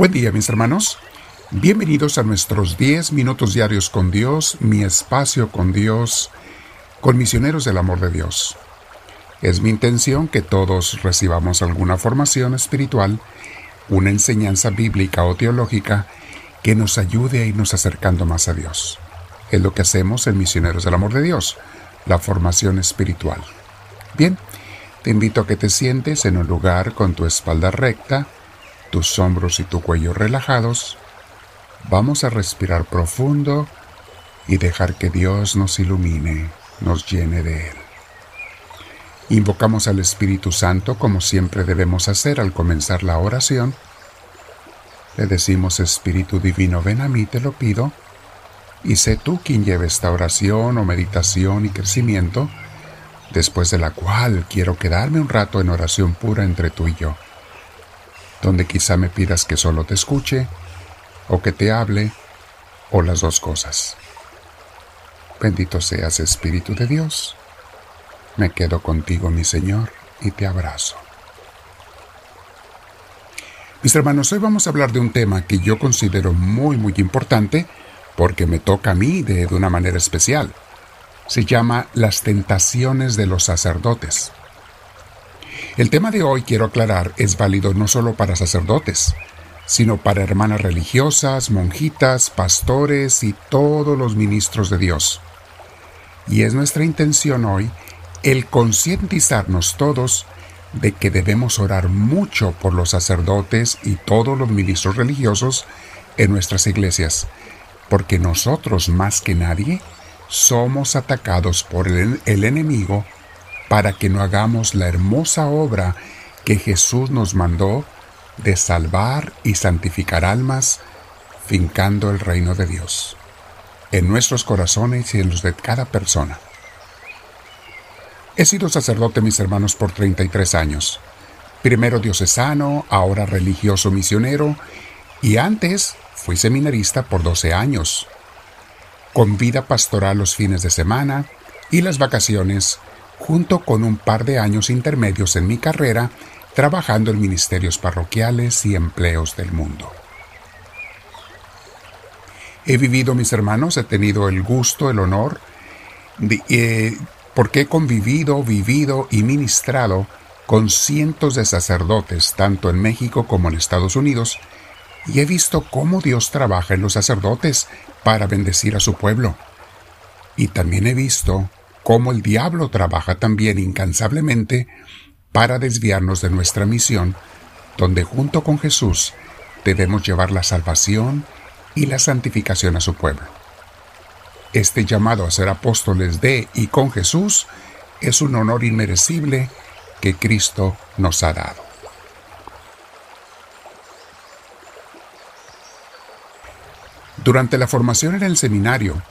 Buen día mis hermanos. Bienvenidos a nuestros 10 minutos diarios con Dios, mi espacio con Dios, con misioneros del amor de Dios. Es mi intención que todos recibamos alguna formación espiritual, una enseñanza bíblica o teológica que nos ayude a irnos acercando más a Dios. Es lo que hacemos en Misioneros del Amor de Dios, la formación espiritual. Bien, te invito a que te sientes en un lugar con tu espalda recta, tus hombros y tu cuello relajados, vamos a respirar profundo y dejar que Dios nos ilumine, nos llene de Él. Invocamos al Espíritu Santo como siempre debemos hacer al comenzar la oración. Le decimos, Espíritu Divino, ven a mí, te lo pido, y sé tú quien lleve esta oración o meditación y crecimiento, después de la cual quiero quedarme un rato en oración pura entre tú y yo donde quizá me pidas que solo te escuche, o que te hable, o las dos cosas. Bendito seas Espíritu de Dios. Me quedo contigo, mi Señor, y te abrazo. Mis hermanos, hoy vamos a hablar de un tema que yo considero muy, muy importante porque me toca a mí de, de una manera especial. Se llama las tentaciones de los sacerdotes. El tema de hoy, quiero aclarar, es válido no solo para sacerdotes, sino para hermanas religiosas, monjitas, pastores y todos los ministros de Dios. Y es nuestra intención hoy el concientizarnos todos de que debemos orar mucho por los sacerdotes y todos los ministros religiosos en nuestras iglesias, porque nosotros más que nadie somos atacados por el, el enemigo para que no hagamos la hermosa obra que Jesús nos mandó de salvar y santificar almas, fincando el reino de Dios en nuestros corazones y en los de cada persona. He sido sacerdote, mis hermanos, por 33 años. Primero diocesano, ahora religioso misionero, y antes fui seminarista por 12 años. Con vida pastoral los fines de semana y las vacaciones junto con un par de años intermedios en mi carrera trabajando en ministerios parroquiales y empleos del mundo. He vivido, mis hermanos, he tenido el gusto, el honor, eh, porque he convivido, vivido y ministrado con cientos de sacerdotes, tanto en México como en Estados Unidos, y he visto cómo Dios trabaja en los sacerdotes para bendecir a su pueblo. Y también he visto cómo el diablo trabaja también incansablemente para desviarnos de nuestra misión, donde junto con Jesús debemos llevar la salvación y la santificación a su pueblo. Este llamado a ser apóstoles de y con Jesús es un honor inmerecible que Cristo nos ha dado. Durante la formación en el seminario,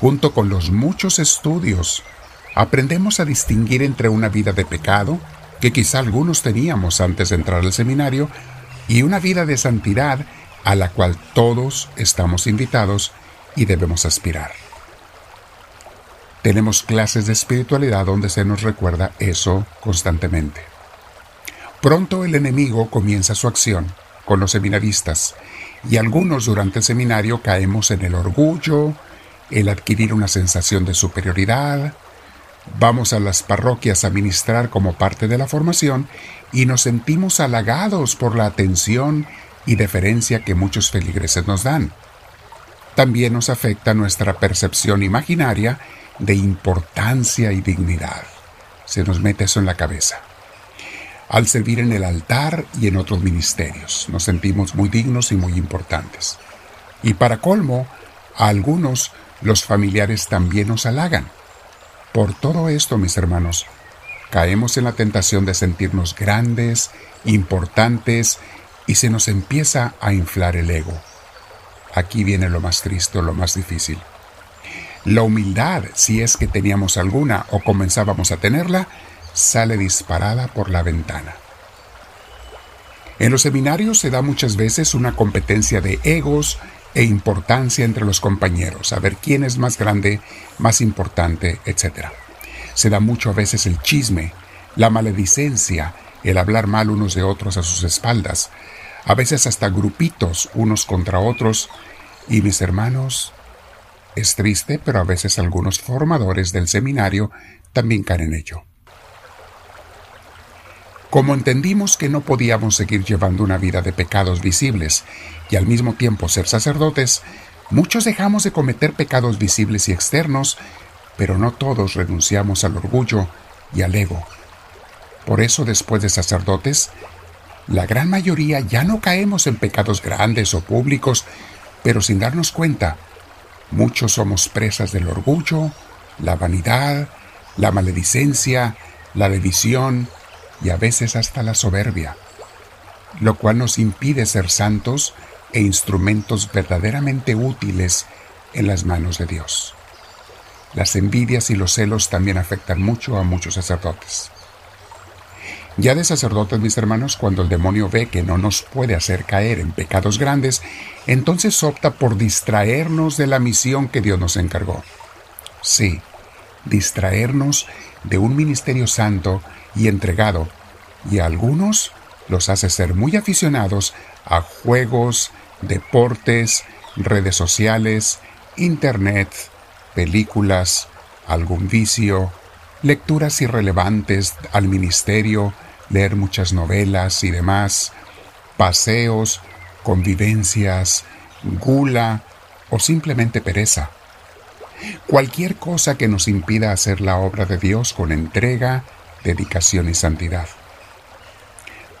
junto con los muchos estudios, aprendemos a distinguir entre una vida de pecado, que quizá algunos teníamos antes de entrar al seminario, y una vida de santidad a la cual todos estamos invitados y debemos aspirar. Tenemos clases de espiritualidad donde se nos recuerda eso constantemente. Pronto el enemigo comienza su acción con los seminaristas y algunos durante el seminario caemos en el orgullo, el adquirir una sensación de superioridad. Vamos a las parroquias a ministrar como parte de la formación y nos sentimos halagados por la atención y deferencia que muchos feligreses nos dan. También nos afecta nuestra percepción imaginaria de importancia y dignidad. Se nos mete eso en la cabeza. Al servir en el altar y en otros ministerios, nos sentimos muy dignos y muy importantes. Y para colmo, a algunos los familiares también nos halagan. Por todo esto, mis hermanos, caemos en la tentación de sentirnos grandes, importantes, y se nos empieza a inflar el ego. Aquí viene lo más triste, lo más difícil. La humildad, si es que teníamos alguna o comenzábamos a tenerla, sale disparada por la ventana. En los seminarios se da muchas veces una competencia de egos e importancia entre los compañeros, a ver quién es más grande, más importante, etc. Se da mucho a veces el chisme, la maledicencia, el hablar mal unos de otros a sus espaldas. a veces hasta grupitos unos contra otros, y mis hermanos, es triste, pero a veces algunos formadores del seminario también caen en ello. Como entendimos que no podíamos seguir llevando una vida de pecados visibles y al mismo tiempo ser sacerdotes, muchos dejamos de cometer pecados visibles y externos, pero no todos renunciamos al orgullo y al ego. Por eso después de sacerdotes, la gran mayoría ya no caemos en pecados grandes o públicos, pero sin darnos cuenta, muchos somos presas del orgullo, la vanidad, la maledicencia, la división, y a veces hasta la soberbia, lo cual nos impide ser santos e instrumentos verdaderamente útiles en las manos de Dios. Las envidias y los celos también afectan mucho a muchos sacerdotes. Ya de sacerdotes, mis hermanos, cuando el demonio ve que no nos puede hacer caer en pecados grandes, entonces opta por distraernos de la misión que Dios nos encargó. Sí, distraernos de un ministerio santo y entregado, y a algunos los hace ser muy aficionados a juegos, deportes, redes sociales, internet, películas, algún vicio, lecturas irrelevantes al ministerio, leer muchas novelas y demás, paseos, convivencias, gula o simplemente pereza. Cualquier cosa que nos impida hacer la obra de Dios con entrega, dedicación y santidad.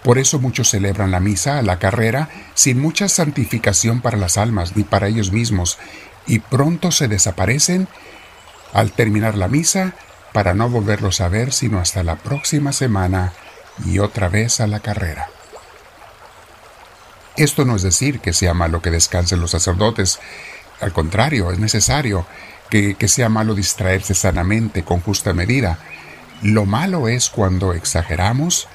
Por eso muchos celebran la misa a la carrera sin mucha santificación para las almas ni para ellos mismos y pronto se desaparecen al terminar la misa para no volverlos a ver sino hasta la próxima semana y otra vez a la carrera. Esto no es decir que sea malo que descansen los sacerdotes, al contrario, es necesario que, sea malo distraerse sanamente con justa medida, lo malo es cuando exageramos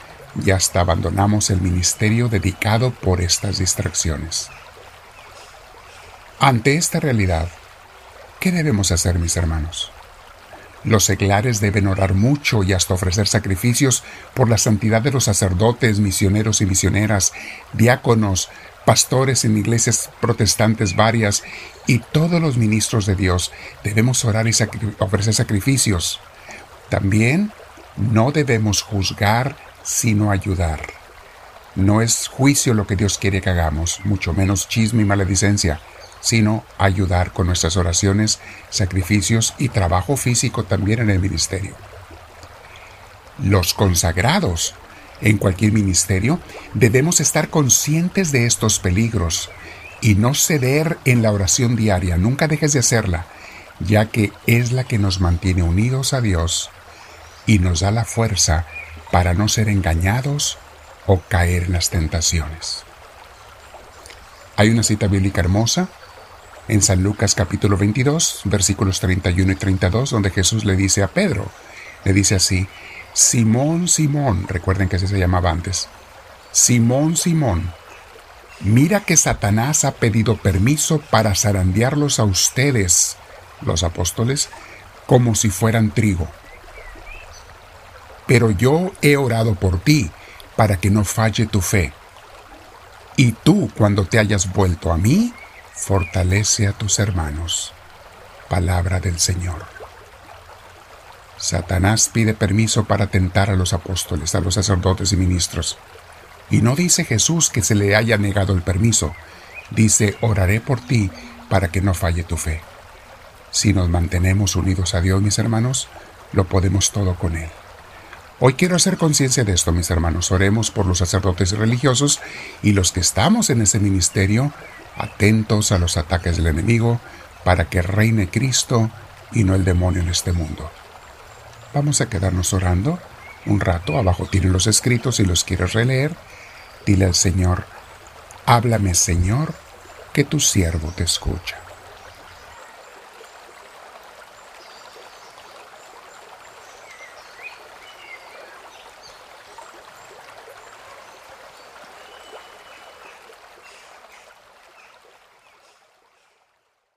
y hasta abandonamos el ministerio dedicado por estas distracciones. Ante esta realidad, ¿qué debemos hacer, mis hermanos? Los seglares deben orar mucho y hasta ofrecer sacrificios por la santidad de los sacerdotes, misioneros y misioneras, diáconos, pastores en iglesias protestantes varias y todos los ministros de Dios. Debemos orar y ofrecer sacrificios. También no debemos juzgar, sino ayudar. No es juicio lo que Dios quiere que hagamos, mucho menos chisme y maledicencia, sino ayudar con nuestras oraciones, sacrificios y trabajo físico también en el ministerio. Los consagrados en cualquier ministerio debemos estar conscientes de estos peligros y no ceder en la oración diaria, nunca dejes de hacerla, ya que es la que nos mantiene unidos a Dios y nos da la fuerza para no ser engañados o caer en las tentaciones. Hay una cita bíblica hermosa en San Lucas capítulo 22, versículos 31 y 32, donde Jesús le dice a Pedro, le dice así, Simón, Simón, recuerden que ese se llamaba antes, Simón, Simón, mira que Satanás ha pedido permiso para zarandearlos a ustedes, los apóstoles, como si fueran trigo pero yo he orado por ti para que no falle tu fe. Y tú, cuando te hayas vuelto a mí, fortalece a tus hermanos. Palabra del Señor. Satanás pide permiso para tentar a los apóstoles, a los sacerdotes y ministros. Y no dice Jesús que se le haya negado el permiso. Dice, oraré por ti para que no falle tu fe. Si nos mantenemos unidos a Dios, mis hermanos, lo podemos todo con Él. Hoy quiero hacer conciencia de esto, mis hermanos. Oremos por los sacerdotes religiosos y los que estamos en ese ministerio, atentos a los ataques del enemigo, para que reine Cristo y no el demonio en este mundo. Vamos a quedarnos orando un rato. Abajo tienen los escritos si los quieres releer. Dile al Señor, háblame Señor, que tu siervo te escucha.